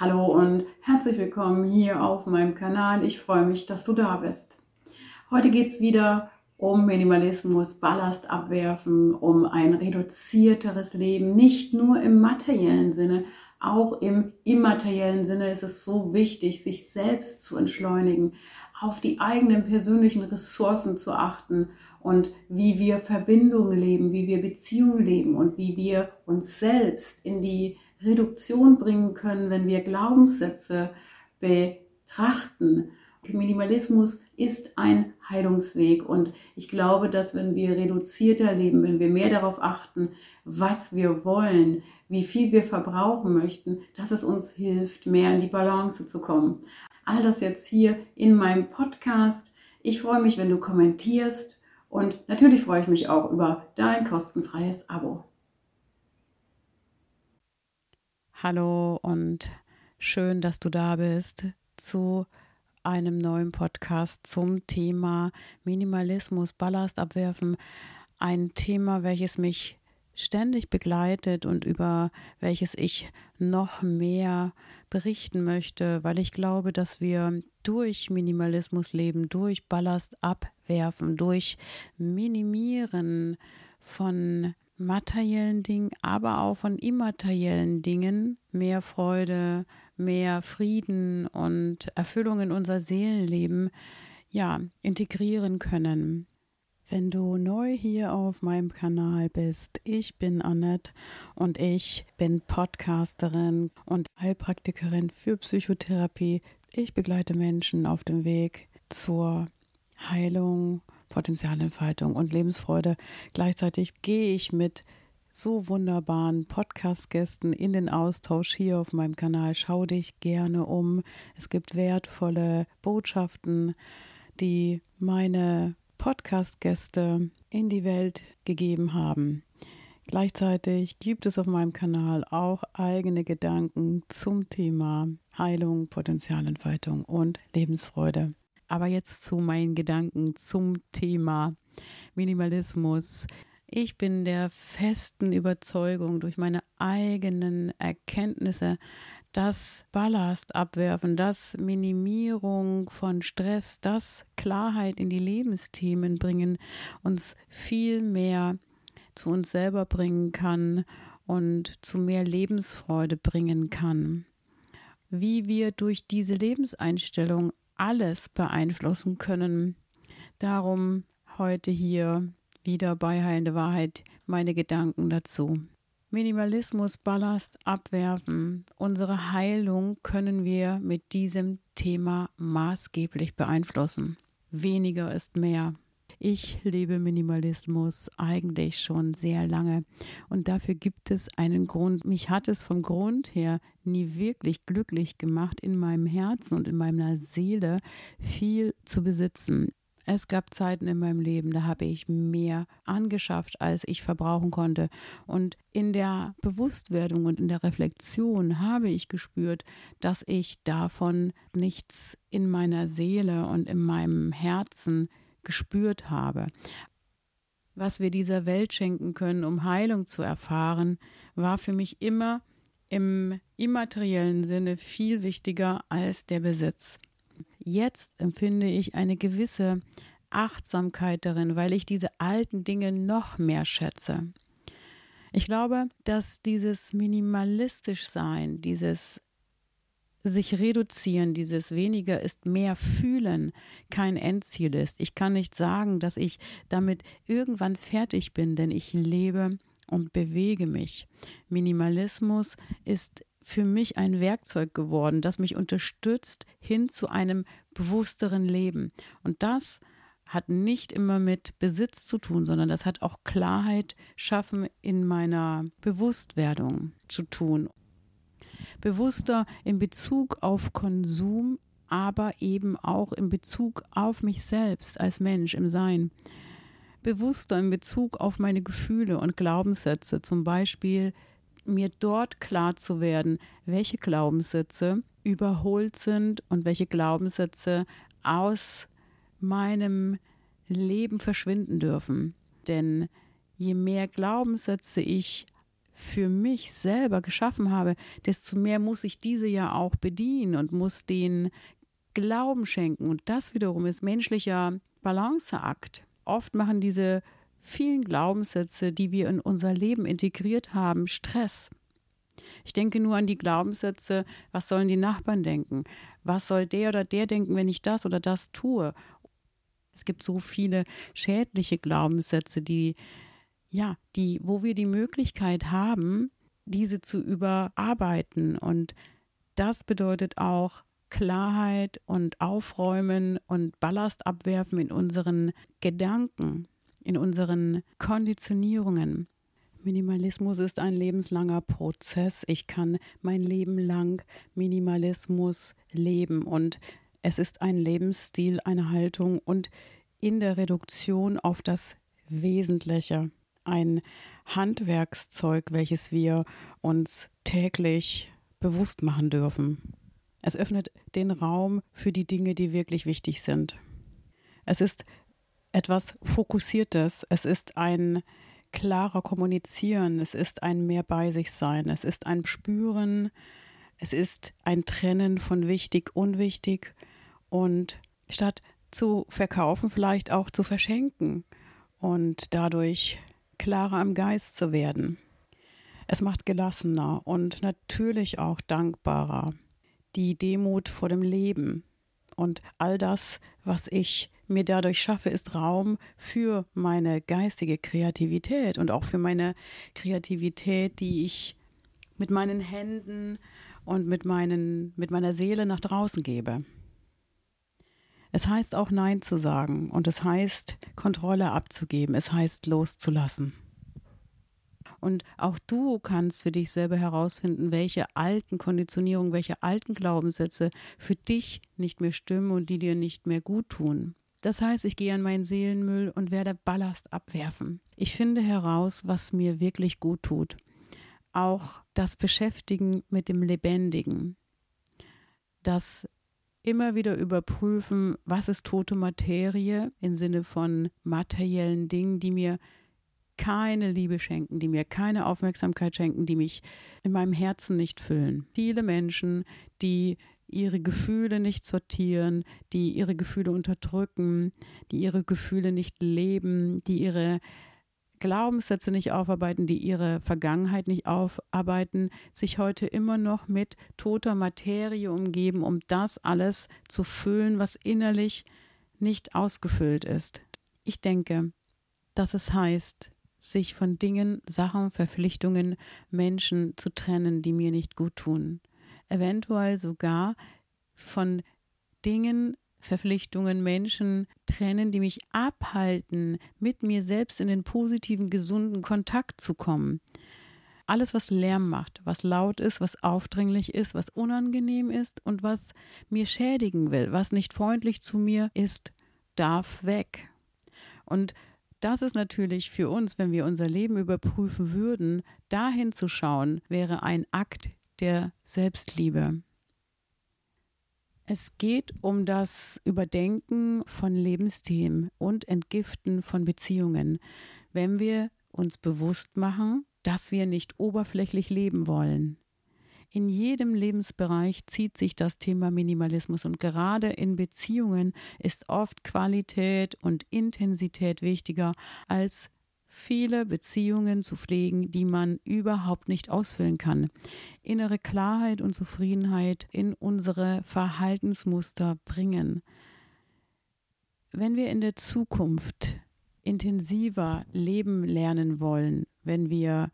Hallo und herzlich willkommen hier auf meinem Kanal. Ich freue mich, dass du da bist. Heute geht es wieder um Minimalismus, Ballast abwerfen, um ein reduzierteres Leben, nicht nur im materiellen Sinne, auch im immateriellen Sinne ist es so wichtig, sich selbst zu entschleunigen, auf die eigenen persönlichen Ressourcen zu achten und wie wir Verbindungen leben, wie wir Beziehungen leben und wie wir uns selbst in die Reduktion bringen können, wenn wir Glaubenssätze betrachten. Minimalismus ist ein Heilungsweg und ich glaube, dass wenn wir reduzierter leben, wenn wir mehr darauf achten, was wir wollen, wie viel wir verbrauchen möchten, dass es uns hilft, mehr in die Balance zu kommen. All das jetzt hier in meinem Podcast. Ich freue mich, wenn du kommentierst und natürlich freue ich mich auch über dein kostenfreies Abo. Hallo und schön, dass du da bist zu einem neuen Podcast zum Thema Minimalismus, Ballast abwerfen. Ein Thema, welches mich ständig begleitet und über welches ich noch mehr berichten möchte, weil ich glaube, dass wir durch Minimalismus leben, durch Ballast abwerfen, durch Minimieren von materiellen Dingen, aber auch von immateriellen Dingen mehr Freude, mehr Frieden und Erfüllung in unser Seelenleben ja integrieren können. Wenn du neu hier auf meinem Kanal bist, ich bin Annette und ich bin Podcasterin und Heilpraktikerin für Psychotherapie. Ich begleite Menschen auf dem Weg zur Heilung Potenzialentfaltung und Lebensfreude. Gleichzeitig gehe ich mit so wunderbaren Podcast-Gästen in den Austausch hier auf meinem Kanal. Schau dich gerne um. Es gibt wertvolle Botschaften, die meine Podcast-Gäste in die Welt gegeben haben. Gleichzeitig gibt es auf meinem Kanal auch eigene Gedanken zum Thema Heilung, Potenzialentfaltung und Lebensfreude. Aber jetzt zu meinen Gedanken zum Thema Minimalismus. Ich bin der festen Überzeugung durch meine eigenen Erkenntnisse, dass Ballast abwerfen, dass Minimierung von Stress, dass Klarheit in die Lebensthemen bringen, uns viel mehr zu uns selber bringen kann und zu mehr Lebensfreude bringen kann. Wie wir durch diese Lebenseinstellung alles beeinflussen können. Darum heute hier wieder bei Heilende Wahrheit meine Gedanken dazu. Minimalismus, Ballast abwerfen. Unsere Heilung können wir mit diesem Thema maßgeblich beeinflussen. Weniger ist mehr. Ich lebe Minimalismus eigentlich schon sehr lange und dafür gibt es einen Grund. Mich hat es vom Grund her nie wirklich glücklich gemacht, in meinem Herzen und in meiner Seele viel zu besitzen. Es gab Zeiten in meinem Leben, da habe ich mehr angeschafft, als ich verbrauchen konnte. Und in der Bewusstwerdung und in der Reflexion habe ich gespürt, dass ich davon nichts in meiner Seele und in meinem Herzen gespürt habe. Was wir dieser Welt schenken können, um Heilung zu erfahren, war für mich immer im immateriellen Sinne viel wichtiger als der Besitz. Jetzt empfinde ich eine gewisse Achtsamkeit darin, weil ich diese alten Dinge noch mehr schätze. Ich glaube, dass dieses minimalistisch sein, dieses sich reduzieren, dieses weniger ist mehr fühlen, kein Endziel ist. Ich kann nicht sagen, dass ich damit irgendwann fertig bin, denn ich lebe und bewege mich. Minimalismus ist für mich ein Werkzeug geworden, das mich unterstützt hin zu einem bewussteren Leben. Und das hat nicht immer mit Besitz zu tun, sondern das hat auch Klarheit schaffen in meiner Bewusstwerdung zu tun bewusster in Bezug auf Konsum, aber eben auch in Bezug auf mich selbst als Mensch im Sein. Bewusster in Bezug auf meine Gefühle und Glaubenssätze, zum Beispiel mir dort klar zu werden, welche Glaubenssätze überholt sind und welche Glaubenssätze aus meinem Leben verschwinden dürfen. Denn je mehr Glaubenssätze ich für mich selber geschaffen habe, desto mehr muss ich diese ja auch bedienen und muss den Glauben schenken. Und das wiederum ist menschlicher Balanceakt. Oft machen diese vielen Glaubenssätze, die wir in unser Leben integriert haben, Stress. Ich denke nur an die Glaubenssätze, was sollen die Nachbarn denken? Was soll der oder der denken, wenn ich das oder das tue? Es gibt so viele schädliche Glaubenssätze, die, ja, die, wo wir die Möglichkeit haben, diese zu überarbeiten. Und das bedeutet auch Klarheit und Aufräumen und Ballast abwerfen in unseren Gedanken, in unseren Konditionierungen. Minimalismus ist ein lebenslanger Prozess. Ich kann mein Leben lang Minimalismus leben und es ist ein Lebensstil, eine Haltung und in der Reduktion auf das Wesentliche ein Handwerkszeug, welches wir uns täglich bewusst machen dürfen. Es öffnet den Raum für die Dinge, die wirklich wichtig sind. Es ist etwas Fokussiertes, es ist ein klarer Kommunizieren, es ist ein mehr bei sich sein, es ist ein Spüren, es ist ein Trennen von wichtig, unwichtig. Und statt zu verkaufen, vielleicht auch zu verschenken. Und dadurch klarer im Geist zu werden. Es macht gelassener und natürlich auch dankbarer. Die Demut vor dem Leben und all das, was ich mir dadurch schaffe, ist Raum für meine geistige Kreativität und auch für meine Kreativität, die ich mit meinen Händen und mit, meinen, mit meiner Seele nach draußen gebe. Es heißt auch Nein zu sagen und es heißt Kontrolle abzugeben, es heißt loszulassen. Und auch du kannst für dich selber herausfinden, welche alten Konditionierungen, welche alten Glaubenssätze für dich nicht mehr stimmen und die dir nicht mehr gut tun. Das heißt, ich gehe an meinen Seelenmüll und werde Ballast abwerfen. Ich finde heraus, was mir wirklich gut tut. Auch das Beschäftigen mit dem Lebendigen. Das immer wieder überprüfen, was ist tote Materie im Sinne von materiellen Dingen, die mir keine Liebe schenken, die mir keine Aufmerksamkeit schenken, die mich in meinem Herzen nicht füllen. Viele Menschen, die ihre Gefühle nicht sortieren, die ihre Gefühle unterdrücken, die ihre Gefühle nicht leben, die ihre Glaubenssätze nicht aufarbeiten, die ihre Vergangenheit nicht aufarbeiten, sich heute immer noch mit toter Materie umgeben, um das alles zu füllen, was innerlich nicht ausgefüllt ist. Ich denke, dass es heißt, sich von Dingen, Sachen, Verpflichtungen, Menschen zu trennen, die mir nicht gut tun eventuell sogar von Dingen, Verpflichtungen, Menschen trennen, die mich abhalten, mit mir selbst in den positiven, gesunden Kontakt zu kommen. Alles, was Lärm macht, was laut ist, was aufdringlich ist, was unangenehm ist und was mir schädigen will, was nicht freundlich zu mir ist, darf weg. Und das ist natürlich für uns, wenn wir unser Leben überprüfen würden, dahin zu schauen, wäre ein Akt der Selbstliebe. Es geht um das Überdenken von Lebensthemen und Entgiften von Beziehungen, wenn wir uns bewusst machen, dass wir nicht oberflächlich leben wollen. In jedem Lebensbereich zieht sich das Thema Minimalismus und gerade in Beziehungen ist oft Qualität und Intensität wichtiger als viele Beziehungen zu pflegen, die man überhaupt nicht ausfüllen kann. Innere Klarheit und Zufriedenheit in unsere Verhaltensmuster bringen. Wenn wir in der Zukunft intensiver leben lernen wollen, wenn wir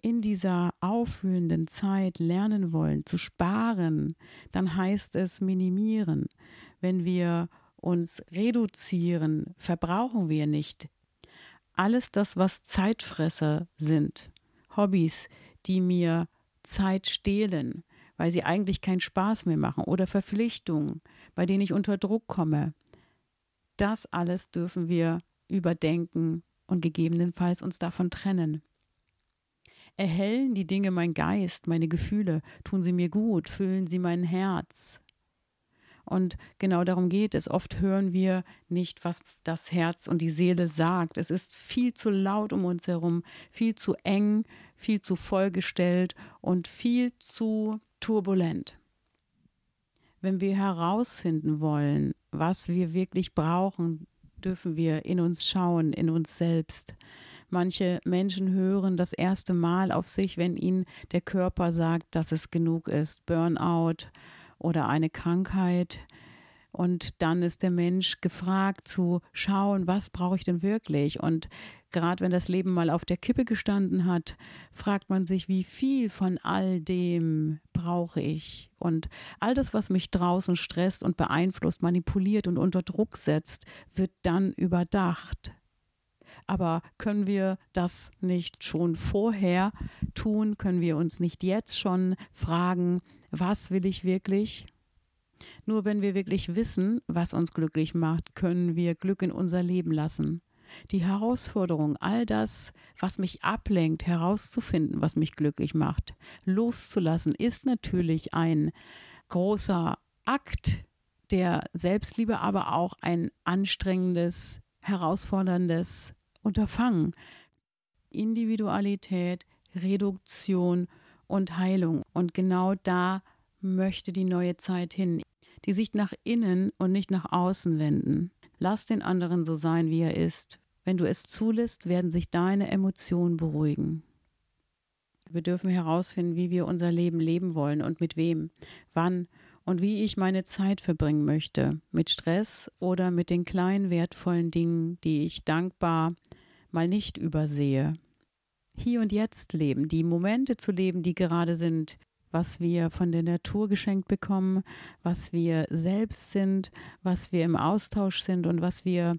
in dieser auffüllenden Zeit lernen wollen, zu sparen, dann heißt es minimieren. Wenn wir uns reduzieren, verbrauchen wir nicht alles das, was Zeitfresser sind, Hobbys, die mir Zeit stehlen, weil sie eigentlich keinen Spaß mehr machen oder Verpflichtungen, bei denen ich unter Druck komme. Das alles dürfen wir überdenken und gegebenenfalls uns davon trennen. Erhellen die Dinge mein Geist, meine Gefühle, tun sie mir gut, füllen sie mein Herz, und genau darum geht es. Oft hören wir nicht, was das Herz und die Seele sagt. Es ist viel zu laut um uns herum, viel zu eng, viel zu vollgestellt und viel zu turbulent. Wenn wir herausfinden wollen, was wir wirklich brauchen, dürfen wir in uns schauen, in uns selbst. Manche Menschen hören das erste Mal auf sich, wenn ihnen der Körper sagt, dass es genug ist. Burnout oder eine Krankheit. Und dann ist der Mensch gefragt zu schauen, was brauche ich denn wirklich? Und gerade wenn das Leben mal auf der Kippe gestanden hat, fragt man sich, wie viel von all dem brauche ich? Und all das, was mich draußen stresst und beeinflusst, manipuliert und unter Druck setzt, wird dann überdacht. Aber können wir das nicht schon vorher tun? Können wir uns nicht jetzt schon fragen, was will ich wirklich? Nur wenn wir wirklich wissen, was uns glücklich macht, können wir Glück in unser Leben lassen. Die Herausforderung, all das, was mich ablenkt, herauszufinden, was mich glücklich macht, loszulassen, ist natürlich ein großer Akt der Selbstliebe, aber auch ein anstrengendes, herausforderndes Unterfangen. Individualität, Reduktion und Heilung. Und genau da möchte die neue Zeit hin. Die Sicht nach innen und nicht nach außen wenden. Lass den anderen so sein, wie er ist. Wenn du es zulässt, werden sich deine Emotionen beruhigen. Wir dürfen herausfinden, wie wir unser Leben leben wollen und mit wem, wann und wie ich meine Zeit verbringen möchte. Mit Stress oder mit den kleinen wertvollen Dingen, die ich dankbar mal nicht übersehe. Hier und jetzt leben, die Momente zu leben, die gerade sind, was wir von der Natur geschenkt bekommen, was wir selbst sind, was wir im Austausch sind und was wir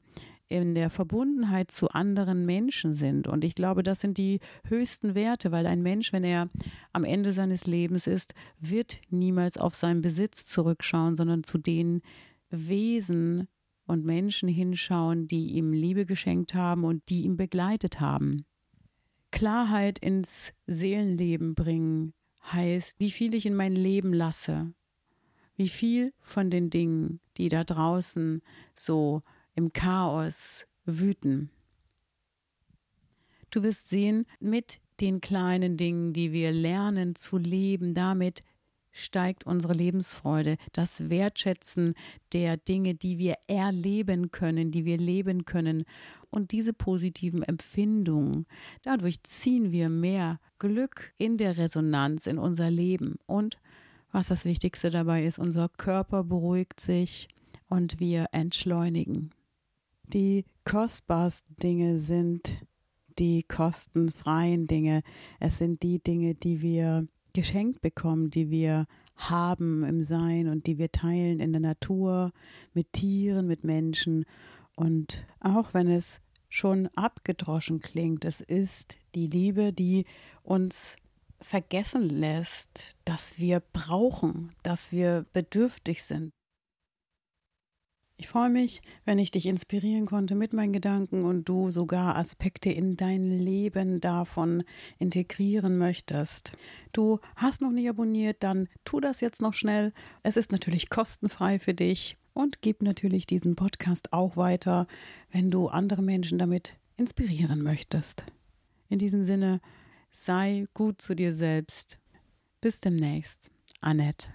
in der Verbundenheit zu anderen Menschen sind. Und ich glaube, das sind die höchsten Werte, weil ein Mensch, wenn er am Ende seines Lebens ist, wird niemals auf seinen Besitz zurückschauen, sondern zu den Wesen und Menschen hinschauen, die ihm Liebe geschenkt haben und die ihn begleitet haben. Klarheit ins Seelenleben bringen, heißt, wie viel ich in mein Leben lasse, wie viel von den Dingen, die da draußen so im Chaos wüten. Du wirst sehen, mit den kleinen Dingen, die wir lernen zu leben, damit steigt unsere Lebensfreude, das Wertschätzen der Dinge, die wir erleben können, die wir leben können. Und diese positiven Empfindungen, dadurch ziehen wir mehr Glück in der Resonanz in unser Leben. Und was das Wichtigste dabei ist, unser Körper beruhigt sich und wir entschleunigen. Die kostbarsten Dinge sind die kostenfreien Dinge. Es sind die Dinge, die wir geschenkt bekommen, die wir haben im Sein und die wir teilen in der Natur, mit Tieren, mit Menschen. Und auch wenn es schon abgedroschen klingt, es ist die Liebe, die uns vergessen lässt, dass wir brauchen, dass wir bedürftig sind. Ich freue mich, wenn ich dich inspirieren konnte mit meinen Gedanken und du sogar Aspekte in dein Leben davon integrieren möchtest. Du hast noch nicht abonniert, dann tu das jetzt noch schnell. Es ist natürlich kostenfrei für dich und gib natürlich diesen Podcast auch weiter, wenn du andere Menschen damit inspirieren möchtest. In diesem Sinne, sei gut zu dir selbst. Bis demnächst. Annette.